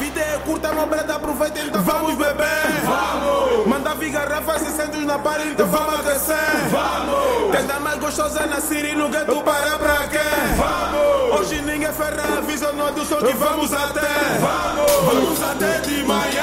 vida é curta, meu breta, aproveita, então vamos beber. Vamos! Manda vir garrafa, 600 na par, então vamos aquecer. Vamos! Tenta mais gostosa na Siri, no gueto, para pra quê? Vamos! Hoje ninguém é ferra, avisa no do som que vamos até. Vamos! Vamos até de manhã.